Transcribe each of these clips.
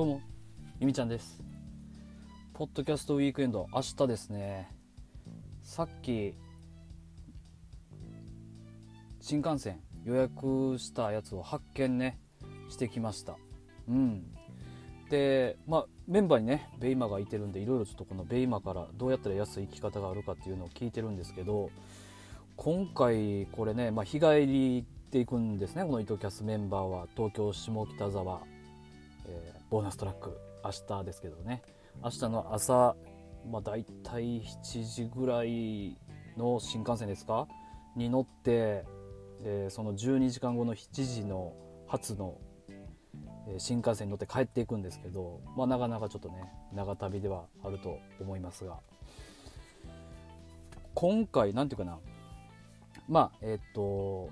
どうも、ゆみちゃんです。ポッドキャストウィークエンド、明日ですね。さっき、新幹線予約したやつを発見ね、してきました。うん。で、まあ、メンバーにね、ベイマがいてるんで、いろいろちょっとこのベイマからどうやったら安い生き方があるかっていうのを聞いてるんですけど、今回これね、まあ、日帰りで行くんですね、この糸キャスメンバーは、東京下北沢、えボーナストラック明日ですけどね。明日の朝、まあ、大体7時ぐらいの新幹線ですか？に乗ってでその12時間後の7時の初の新幹線に乗って帰っていくんですけど、まあ、なかなかちょっとね長旅ではあると思いますが。今回なんていうかな。まあえっ、と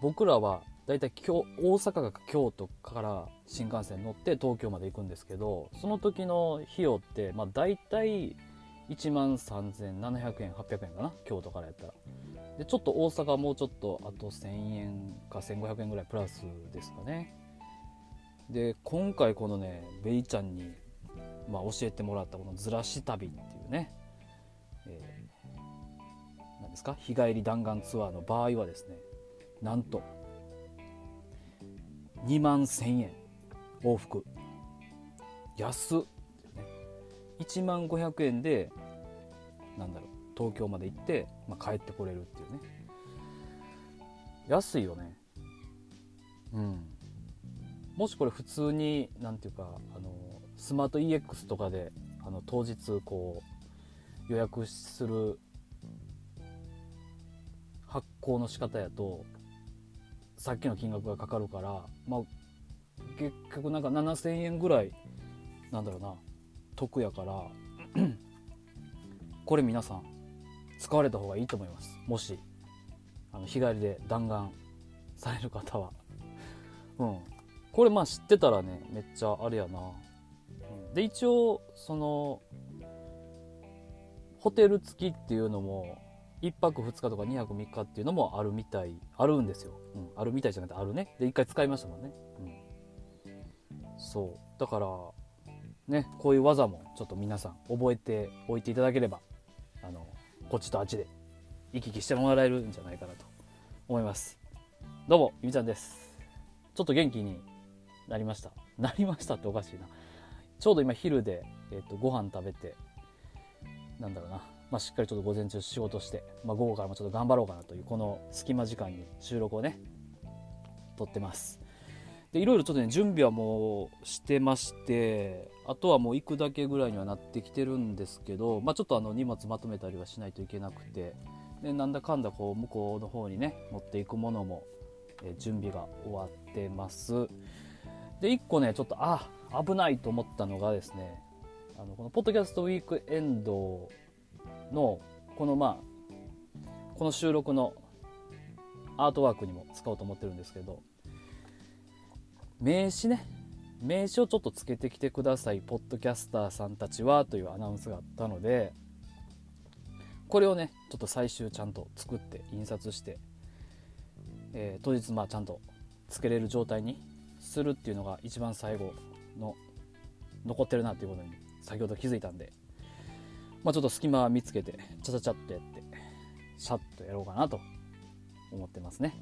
僕らは大体京大阪が京都から新幹線に乗って東京まで行くんですけどその時の費用って、まあ、大体1万3700円800円かな京都からやったら。でちょっと大阪もうちょっとあと1000円か1500円ぐらいプラスですかね。で今回このねベイちゃんに、まあ、教えてもらったこのずらし旅っていうね、えーなんですか日帰り弾丸ツアーの場合はですねなんと2万1000円往復。安っ、1万500円でなんだろう東京まで行って、まあ、帰ってこれるっていうね。安いよね。うん。もしこれ普通になんていうかあのスマート EX とかであの当日こう予約する発行の仕方やとさっきの金額がかかるから、まあ、結局なんか7000円ぐらいなんだろうな。得やから。これ皆さん使われた方がいいと思います。もしあの日帰りで弾丸される方は。うん。これまあ知ってたらねめっちゃあれやな、うん。で一応そのホテル付きっていうのも1泊2日とか2泊3日っていうのもあるみたいあるんですよ、うん、あるみたいじゃなくてあるね。で1回使いましたもんね、うん、そう。だからねこういう技もちょっと皆さん覚えておいていただければあのこっちとあっちで行き来してもらえるんじゃないかなと思います。どうもゆみちゃんです。ちょっと元気になりました。なりましたっておかしいな。ちょうど今昼で、えっとご飯食べてなんだろうな。まあ、しっかりちょっと午前中仕事して、まあ、午後からもちょっと頑張ろうかなというこの隙間時間に収録をね撮ってます。でいろいろちょっとね準備はもうしてましてあとはもう行くだけぐらいにはなってきてるんですけど、まあ、ちょっとあの荷物まとめたりはしないといけなくてでなんだかんだこう向こうの方にね持っていくものも、準備が終わってます。で1個ねちょっとあ危ないと思ったのがですねあのこのポッドキャストウィークエンドのこのまあこの収録のアートワークにも使おうと思ってるんですけど名刺ね。名刺をちょっとつけてきてください。ポッドキャスターさんたちはというアナウンスがあったのでこれをねちょっと最終ちゃんと作って印刷して、えー当日まあちゃんとつけれる状態にするっていうのが一番最後の残ってるなっていうことに先ほど気づいたんでまあ、ちょっと隙間見つけてチャチャチャっとやってシャッとやろうかなと思ってますね。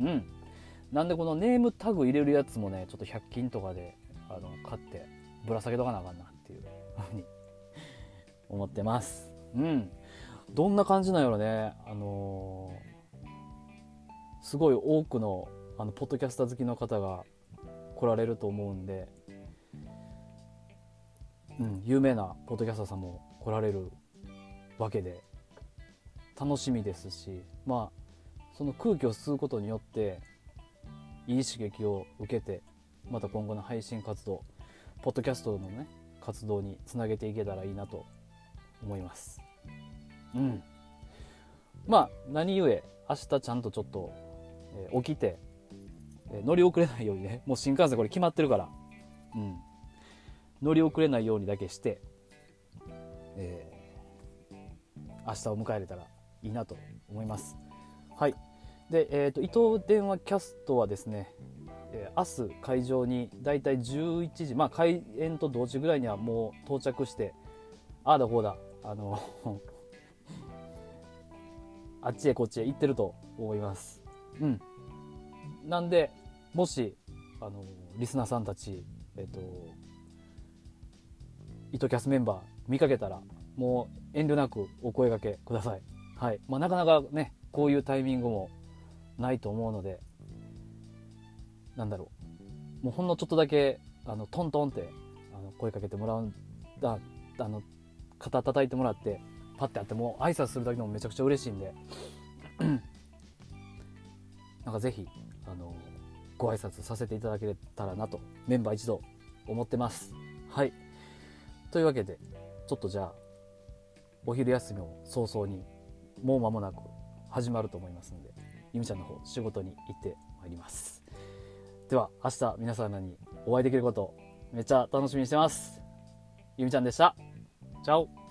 うん。なんでこのネームタグ入れるやつもねちょっと100均とかであの買ってぶら下げとかなあかんなっていうふうに 思ってます。うん。どんな感じなんやろね。あのーすごい多くのあのポッドキャスター好きの方が来られると思うんでうん、有名なポッドキャスターさんも来られるわけで楽しみですしまあその空気を吸うことによっていい刺激を受けてまた今後の配信活動ポッドキャストのね活動につなげていけたらいいなと思います。うん。まあ何故明日ちゃんとちょっと、えー起きて、えー乗り遅れないようにねもう新幹線これ決まってるから。うん。乗り遅れないようにだけして、えー明日を迎えれたらいいなと思います。はい。で、えっ、と、伊藤電話キャストはですね、えー、明日会場にだいたい11時まあ開演と同時ぐらいにはもう到着してああだこうだあの あっちへこっちへ行ってると思いますうんなんでもしあのリスナーさんたちえっ、と糸キャスメンバー見かけたらもう遠慮なくお声がけください。はい。まあ、なかなかねこういうタイミングもないと思うのでなんだろう。もうほんのちょっとだけあのトントンってあの声かけてもらうだあの肩叩いてもらってパッてやってもう挨拶するだけでもめちゃくちゃ嬉しいんで なんかぜひあのご挨拶させていただけたらなとメンバー一同思ってます。はい。というわけでちょっとじゃあお昼休みを早々にもう間もなく始まると思いますのでゆみちゃんの方仕事に行ってまいります。では明日皆さんにお会いできることめっちゃ楽しみにしてます。ゆみちゃんでしたチャオ。